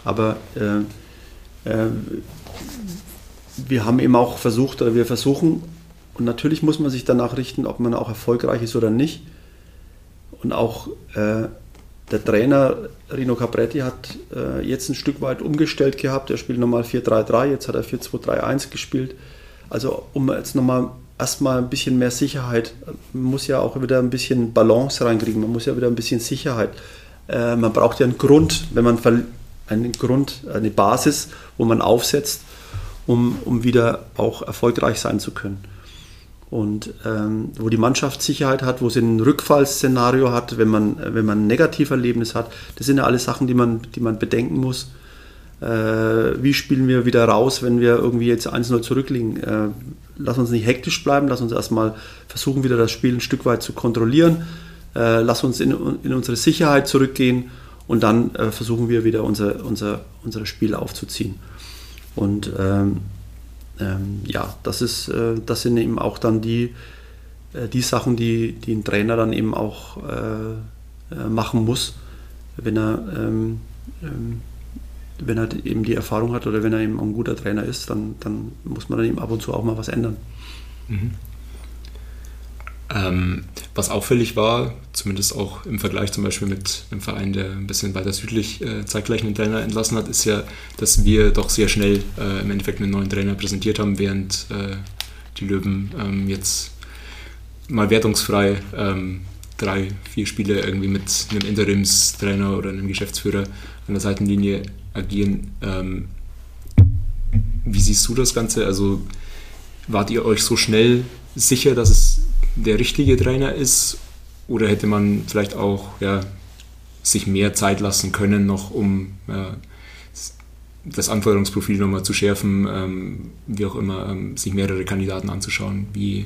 [SPEAKER 3] Aber äh, äh, wir haben eben auch versucht, oder wir versuchen, und natürlich muss man sich danach richten, ob man auch erfolgreich ist oder nicht. Und auch äh, der Trainer Rino Capretti hat äh, jetzt ein Stück weit umgestellt gehabt. Er spielt nochmal 4-3-3, jetzt hat er 4-2-3-1 gespielt. Also um jetzt nochmal erstmal ein bisschen mehr Sicherheit, man muss ja auch wieder ein bisschen Balance reinkriegen, man muss ja wieder ein bisschen Sicherheit. Äh, man braucht ja einen Grund, wenn man einen Grund, eine Basis, wo man aufsetzt, um, um wieder auch erfolgreich sein zu können und ähm, wo die Mannschaft Sicherheit hat, wo sie ein Rückfallszenario hat, wenn man, wenn man ein Negativerlebnis hat. Das sind ja alles Sachen, die man, die man bedenken muss. Äh, wie spielen wir wieder raus, wenn wir irgendwie jetzt 1-0 zurückliegen? Äh, lass uns nicht hektisch bleiben, lass uns erstmal versuchen, wieder das Spiel ein Stück weit zu kontrollieren, äh, lass uns in, in, unsere Sicherheit zurückgehen und dann äh, versuchen wir wieder unser, unser, unser Spiel aufzuziehen. Und ähm, ähm, ja, das, ist, äh, das sind eben auch dann die, äh, die Sachen, die, die ein Trainer dann eben auch äh, äh, machen muss, wenn er, ähm, ähm, wenn er eben die Erfahrung hat oder wenn er eben ein guter Trainer ist, dann, dann muss man dann eben ab und zu auch mal was ändern. Mhm.
[SPEAKER 2] Ähm, was auffällig war, zumindest auch im Vergleich zum Beispiel mit einem Verein, der ein bisschen weiter südlich äh, zeitgleich einen Trainer entlassen hat, ist ja, dass wir doch sehr schnell äh, im Endeffekt einen neuen Trainer präsentiert haben, während äh, die Löwen ähm, jetzt mal wertungsfrei ähm, drei, vier Spiele irgendwie mit einem Interimstrainer oder einem Geschäftsführer an der Seitenlinie agieren. Ähm, wie siehst du das Ganze? Also wart ihr euch so schnell sicher, dass es der richtige Trainer ist? Oder hätte man vielleicht auch ja, sich mehr Zeit lassen können, noch um ja, das Anforderungsprofil nochmal zu schärfen, ähm, wie auch immer, ähm, sich mehrere Kandidaten anzuschauen? Wie,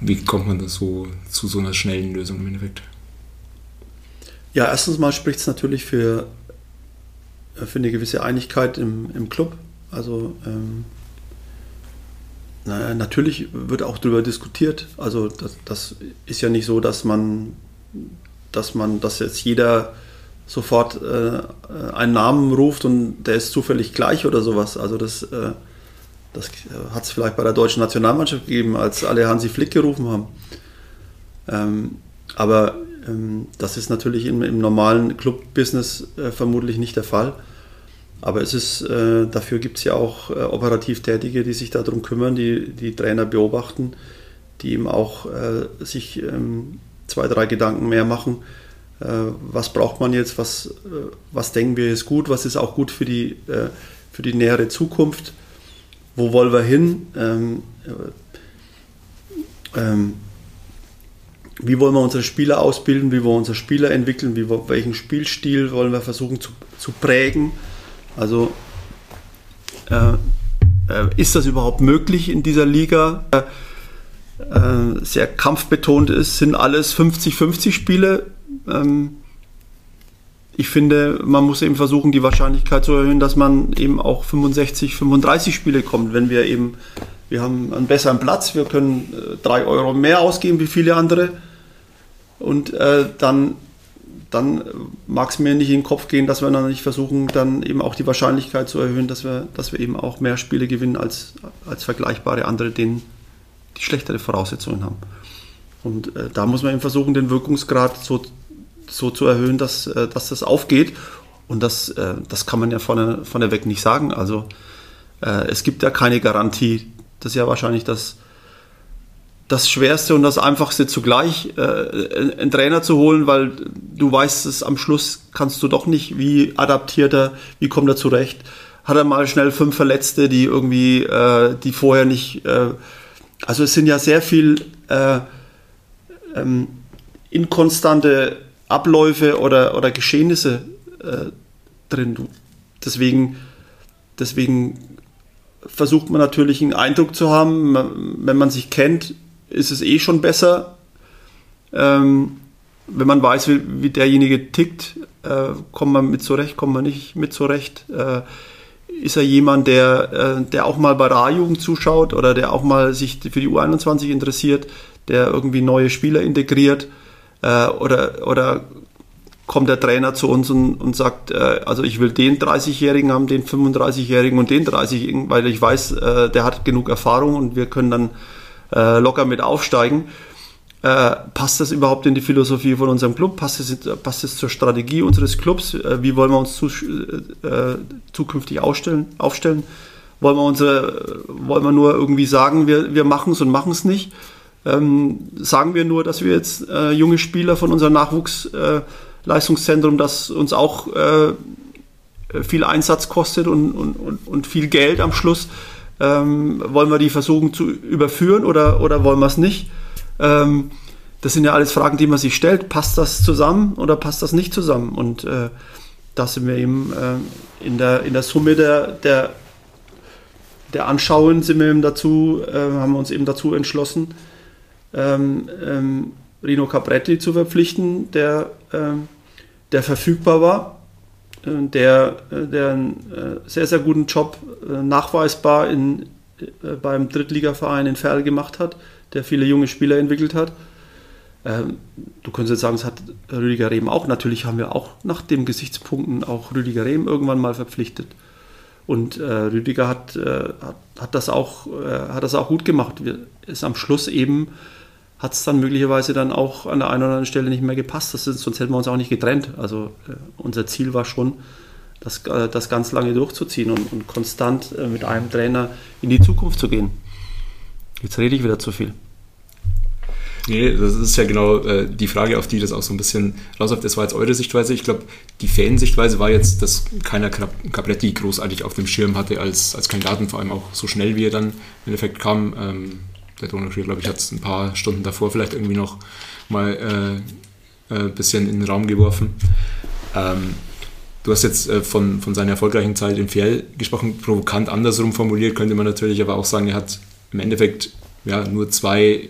[SPEAKER 2] wie kommt man da so zu so einer schnellen Lösung im Endeffekt?
[SPEAKER 3] Ja, erstens mal spricht es natürlich für, für eine gewisse Einigkeit im, im Club. Also ähm, na, natürlich wird auch darüber diskutiert. Also das, das, ist ja nicht so, dass man, dass man, dass jetzt jeder sofort äh, einen Namen ruft und der ist zufällig gleich oder sowas. Also das äh, das hat es vielleicht bei der deutschen Nationalmannschaft gegeben, als alle Hansi Flick gerufen haben. Ähm, aber ähm, das ist natürlich im, im normalen Club-Business äh, vermutlich nicht der Fall. Aber es ist, äh, dafür gibt es ja auch äh, operativ Tätige, die sich darum kümmern, die die Trainer beobachten, die eben auch äh, sich ähm, zwei, drei Gedanken mehr machen. Äh, was braucht man jetzt? Was, was denken wir ist gut? Was ist auch gut für die, für die nähere Zukunft? wo wollen wir hin? Ähm, ähm, wie wollen wir unsere Spieler ausbilden? Wie wollen wir unsere Spieler entwickeln? Wie, welchen Spielstil wollen wir versuchen zu, zu prägen? Also äh, äh, ist das überhaupt möglich in dieser Liga? Äh, sehr kampfbetont ist, sind alles 50-50 Spiele. Ähm, ich finde, man muss eben versuchen, die Wahrscheinlichkeit zu erhöhen, dass man eben auch 65, 35 Spiele kommt, wenn wir eben, wir haben einen besseren Platz, wir können äh, drei Euro mehr ausgeben wie viele andere und äh, dann, dann mag es mir nicht in den Kopf gehen, dass wir dann nicht versuchen, dann eben auch die Wahrscheinlichkeit zu erhöhen, dass wir, dass wir eben auch mehr Spiele gewinnen als, als vergleichbare andere, denen die schlechtere Voraussetzungen haben. Und äh, da muss man eben versuchen, den Wirkungsgrad so so zu erhöhen, dass, äh, dass das aufgeht. Und das, äh, das kann man ja von, von Weg nicht sagen. Also äh, es gibt ja keine Garantie. Das ist ja wahrscheinlich das, das Schwerste und das Einfachste zugleich, einen Trainer zu holen, weil du weißt es am Schluss kannst du doch nicht, wie adaptiert er, wie kommt er zurecht. Hat er mal schnell fünf Verletzte, die irgendwie, die vorher nicht, also es sind ja sehr viel ähm, inkonstante Abläufe oder, oder Geschehnisse äh, drin. Deswegen, deswegen versucht man natürlich einen Eindruck zu haben. Wenn man sich kennt, ist es eh schon besser. Ähm, wenn man weiß, wie, wie derjenige tickt, äh, kommt man mit zurecht, kommt man nicht mit zurecht. Äh, ist er jemand, der, äh, der auch mal bei A-Jugend zuschaut oder der auch mal sich für die U21 interessiert, der irgendwie neue Spieler integriert? Äh, oder, oder kommt der Trainer zu uns und, und sagt, äh, also ich will den 30-Jährigen haben, den 35-Jährigen und den 30-Jährigen, weil ich weiß, äh, der hat genug Erfahrung und wir können dann äh, locker mit aufsteigen. Äh, passt das überhaupt in die Philosophie von unserem Club? Passt es, passt es zur Strategie unseres Clubs? Äh, wie wollen wir uns zu, äh, zukünftig aufstellen? aufstellen? Wollen wir, unsere, wollen wir nur irgendwie sagen, wir, wir machen es und machen es nicht? ähm, sagen wir nur, dass wir jetzt äh, junge Spieler von unserem Nachwuchsleistungszentrum, äh, das uns auch viel Einsatz kostet und, und, und, viel Geld am Schluss, ähm, wollen wir die versuchen zu überführen oder, oder wollen wir es nicht? Ähm, das sind ja alles Fragen, die man sich stellt. Passt das zusammen oder passt das nicht zusammen? Und äh, da sind wir eben äh, in, der, in der Summe der, der der Anschauen sind wir eben dazu, äh, haben wir uns eben dazu entschlossen, ähm, ähm, Rino Capretti zu verpflichten, der, ähm, der verfügbar war, der, äh, der einen äh, sehr, sehr guten Job äh, nachweisbar in, äh, beim Drittligaverein in Ferl gemacht hat, der viele junge Spieler entwickelt hat. Ähm, du könntest jetzt sagen, es hat Rüdiger Rehm auch. Natürlich haben wir auch nach den Gesichtspunkten auch Rüdiger Rehm irgendwann mal verpflichtet. Und äh, Rüdiger hat, äh, hat, hat, das auch, äh, hat das auch gut gemacht. Wir, ist am Schluss eben, hat es dann möglicherweise dann auch an der einen oder anderen Stelle nicht mehr gepasst. Das ist, sonst hätten wir uns auch nicht getrennt. Also äh, unser Ziel war schon, das, äh, das ganz lange durchzuziehen und, und konstant äh, mit einem Trainer in die Zukunft zu gehen. Jetzt rede ich wieder zu viel.
[SPEAKER 2] Nee, das ist ja genau äh, die Frage, auf die das auch so ein bisschen rausläuft. Das war jetzt eure Sichtweise. Ich glaube, die Fansichtweise war jetzt, dass keiner Capretti großartig auf dem Schirm hatte als, als Kandidaten, vor allem auch so schnell, wie er dann im Endeffekt kam. Ähm, der Donauschrier, glaube ich, hat es ein paar Stunden davor vielleicht irgendwie noch mal äh, ein äh, bisschen in den Raum geworfen. Ähm, du hast jetzt äh, von, von seiner erfolgreichen Zeit in Fjell gesprochen, provokant andersrum formuliert, könnte man natürlich aber auch sagen, er hat im Endeffekt ja, nur zwei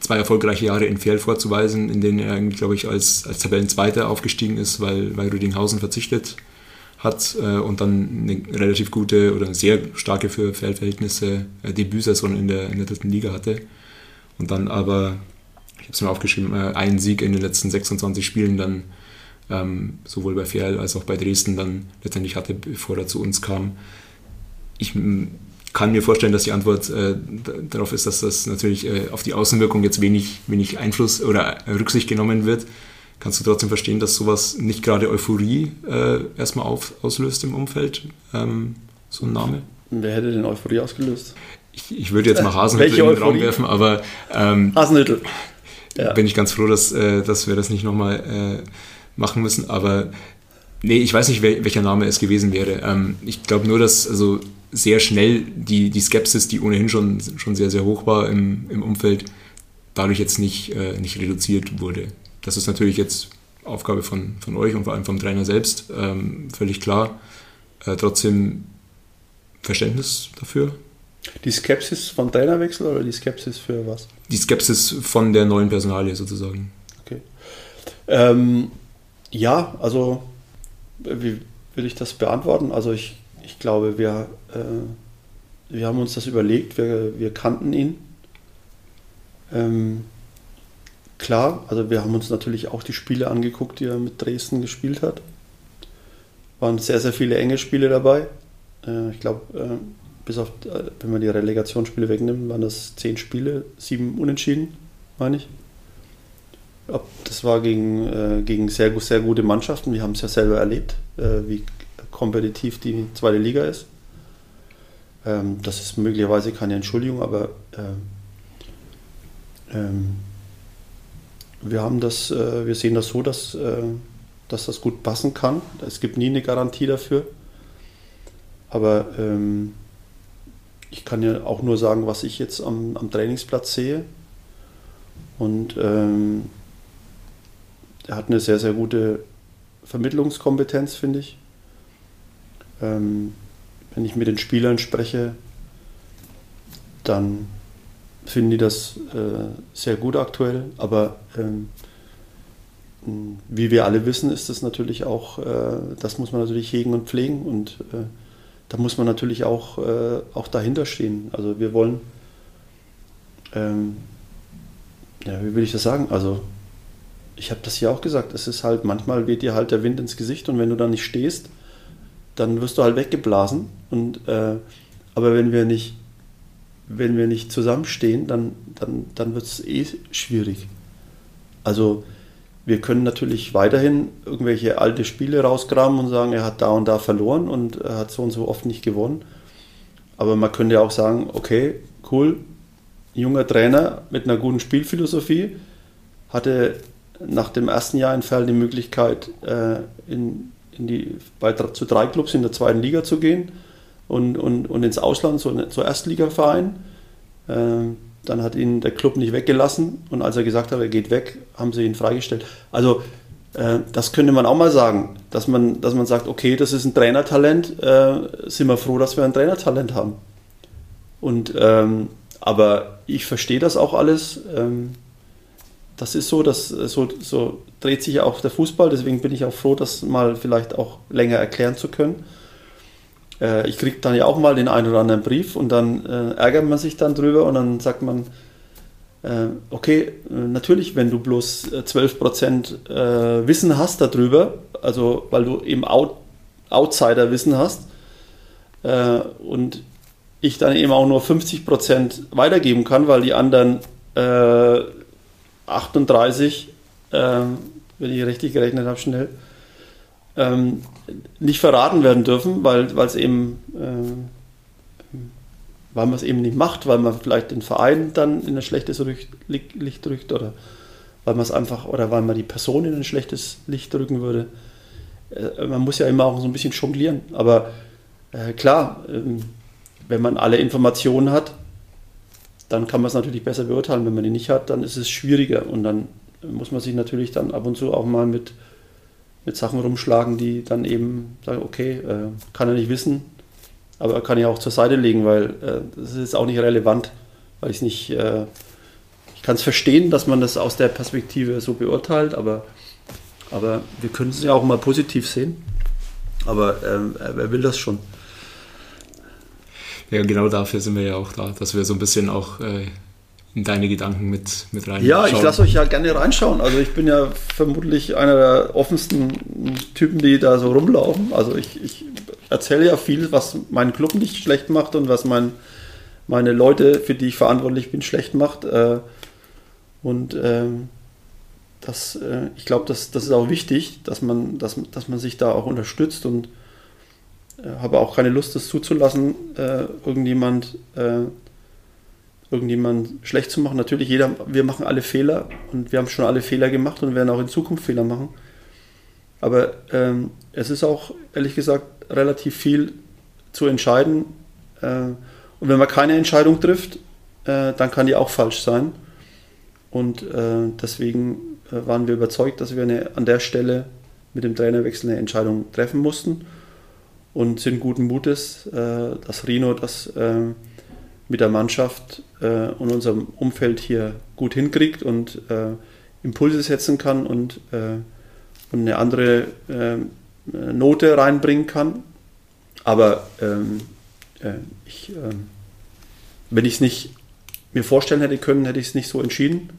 [SPEAKER 2] zwei erfolgreiche Jahre in Fjell vorzuweisen, in denen er, glaube ich, als, als Tabellenzweiter aufgestiegen ist, weil, weil Rüdinghausen verzichtet hat äh, und dann eine relativ gute oder sehr starke für Fjell-Verhältnisse äh, Debütsaison in der, in der dritten Liga hatte. Und dann aber, ich habe es mir aufgeschrieben, äh, einen Sieg in den letzten 26 Spielen dann ähm, sowohl bei Fjell als auch bei Dresden dann letztendlich hatte, bevor er zu uns kam. Ich kann mir vorstellen, dass die Antwort äh, darauf ist, dass das natürlich äh, auf die Außenwirkung jetzt wenig, wenig Einfluss oder Rücksicht genommen wird. Kannst du trotzdem verstehen, dass sowas nicht gerade Euphorie äh, erstmal auf, auslöst im Umfeld, ähm, so ein Name?
[SPEAKER 3] Wer hätte denn Euphorie ausgelöst?
[SPEAKER 2] Ich, ich würde jetzt mal Hasenhüttel in den Raum werfen, aber ähm,
[SPEAKER 3] Hasenhüttel.
[SPEAKER 2] Ja. Bin ich ganz froh, dass, äh, dass wir das nicht nochmal äh, machen müssen, aber nee, ich weiß nicht, wel, welcher Name es gewesen wäre. Ähm, ich glaube nur, dass also sehr schnell die, die Skepsis, die ohnehin schon, schon sehr, sehr hoch war im, im Umfeld, dadurch jetzt nicht, äh, nicht reduziert wurde. Das ist natürlich jetzt Aufgabe von, von euch und vor allem vom Trainer selbst, ähm, völlig klar. Äh, trotzdem Verständnis dafür.
[SPEAKER 3] Die Skepsis vom Trainerwechsel oder die Skepsis für was?
[SPEAKER 2] Die Skepsis von der neuen Personalie sozusagen.
[SPEAKER 3] Okay. Ähm, ja, also wie will ich das beantworten? Also ich ich glaube, wir, äh, wir haben uns das überlegt, wir, wir kannten ihn. Ähm, klar, also wir haben uns natürlich auch die Spiele angeguckt, die er mit Dresden gespielt hat. Waren sehr, sehr viele enge Spiele dabei. Äh, ich glaube, äh, bis auf, äh, wenn man die Relegationsspiele wegnimmt, waren das zehn Spiele, sieben Unentschieden, meine ich. Das war gegen, gegen sehr, sehr gute Mannschaften. Wir haben es ja selber erlebt, wie kompetitiv die zweite Liga ist. Ähm, das ist möglicherweise keine Entschuldigung, aber ähm, ähm, wir haben das, äh, wir sehen das so, dass, äh, dass das gut passen kann. Es gibt nie eine Garantie dafür. Aber ähm, ich kann ja auch nur sagen, was ich jetzt am, am Trainingsplatz sehe. Und ähm, er hat eine sehr, sehr gute Vermittlungskompetenz, finde ich. Ähm, wenn ich mit den Spielern spreche, dann finden die das äh, sehr gut aktuell. Aber ähm, wie wir alle wissen, ist das natürlich auch, äh, das muss man natürlich hegen und pflegen und äh, da muss man natürlich auch, äh, auch dahinter stehen. Also wir wollen, ähm, ja, wie will ich das sagen? Also ich habe das hier auch gesagt, es ist halt, manchmal weht dir halt der Wind ins Gesicht und wenn du da nicht stehst, dann wirst du halt weggeblasen. Und, äh, aber wenn wir nicht, wenn wir nicht zusammenstehen, dann, dann, dann wird es eh schwierig. Also wir können natürlich weiterhin irgendwelche alte Spiele rausgraben und sagen, er hat da und da verloren und er hat so und so oft nicht gewonnen. Aber man könnte auch sagen, okay, cool, junger Trainer mit einer guten Spielphilosophie, hatte nach dem ersten Jahr in Ferl die Möglichkeit, äh, in in die, bei, zu drei Clubs in der zweiten Liga zu gehen und, und, und ins Ausland zu, zur Erstligaverein. Ähm, dann hat ihn der Club nicht weggelassen und als er gesagt hat, er geht weg, haben sie ihn freigestellt. Also äh, das könnte man auch mal sagen, dass man, dass man sagt, okay, das ist ein Trainertalent, äh, sind wir froh, dass wir ein Trainertalent haben. Und ähm, aber ich verstehe das auch alles. Ähm, das ist so, dass so, so dreht sich auch der Fußball, deswegen bin ich auch froh, das mal vielleicht auch länger erklären zu können. Äh, ich kriege dann ja auch mal den einen oder anderen Brief und dann äh, ärgert man sich dann drüber und dann sagt man, äh, okay, äh, natürlich, wenn du bloß 12% äh, äh, Wissen hast darüber, also weil du eben Out Outsider-Wissen hast und ich dann eben auch nur 50% weitergeben kann, weil die anderen 38, wenn ich richtig gerechnet habe, schnell, ähm, nicht verraten werden dürfen, weil es eben weil man es eben nicht macht, weil man vielleicht den Verein dann in ein schlechtes Licht drückt oder weil man es einfach oder weil man die Person in ein schlechtes Licht drücken würde. Äh, man muss ja immer auch so ein bisschen jonglieren. Aber äh, klar, ähm, wenn man alle Informationen hat, dann kann man es natürlich besser beurteilen. Wenn man die nicht hat, dann ist es schwieriger und dann muss man sich natürlich dann ab und zu auch mal mit, mit Sachen rumschlagen, die dann eben sagen, okay, äh, kann er nicht wissen, aber kann ich auch zur Seite legen, weil äh, das ist auch nicht relevant, weil ich nicht, äh, ich kann es verstehen, dass man das aus der Perspektive so beurteilt, aber, aber wir können es ja auch mal positiv sehen. Aber ähm, wer will das schon?
[SPEAKER 2] Ja, genau dafür sind wir ja auch da, dass wir so ein bisschen auch äh, in deine Gedanken mit, mit rein.
[SPEAKER 3] Ja, ich lasse euch ja gerne reinschauen. Also ich bin ja vermutlich einer der offensten Typen, die da so rumlaufen. Also ich, ich erzähle ja viel, was meinen Club nicht schlecht macht und was mein, meine Leute, für die ich verantwortlich bin, schlecht macht. Äh, und ähm, das, äh, ich glaube, das, das ist auch wichtig, dass man, dass, dass man sich da auch unterstützt und äh, habe auch keine Lust, das zuzulassen, irgendjemand irgendjemand schlecht zu machen. Natürlich, jeder, wir machen alle Fehler und wir haben schon alle Fehler gemacht und werden auch in Zukunft Fehler machen. Aber ähm, es ist auch, ehrlich gesagt, relativ viel zu entscheiden. Äh, und wenn man keine Entscheidung trifft, äh, dann kann die auch falsch sein. Und äh, deswegen äh, waren wir überzeugt, dass wir eine, an der Stelle mit dem Trainerwechsel eine Entscheidung treffen mussten und sind guten Mutes, äh, dass Rino das äh, mit der Mannschaft äh, und unserem Umfeld hier gut hinkriegt und äh, Impulse setzen kann und, äh, und eine andere äh, Note reinbringen kann. Aber ähm, äh, ich, ähm, wenn ich es nicht mir vorstellen hätte können, hätte ich es nicht so entschieden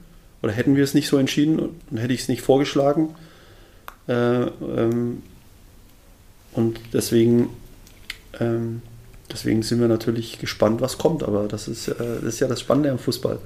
[SPEAKER 3] oder hätten wir es nicht so entschieden und hätte ich es nicht vorgeschlagen. Äh, ähm, und deswegen ähm, deswegen sind wir natürlich gespannt, was kommt. Aber das ist, äh, das ist ja das Spannende am Fußball.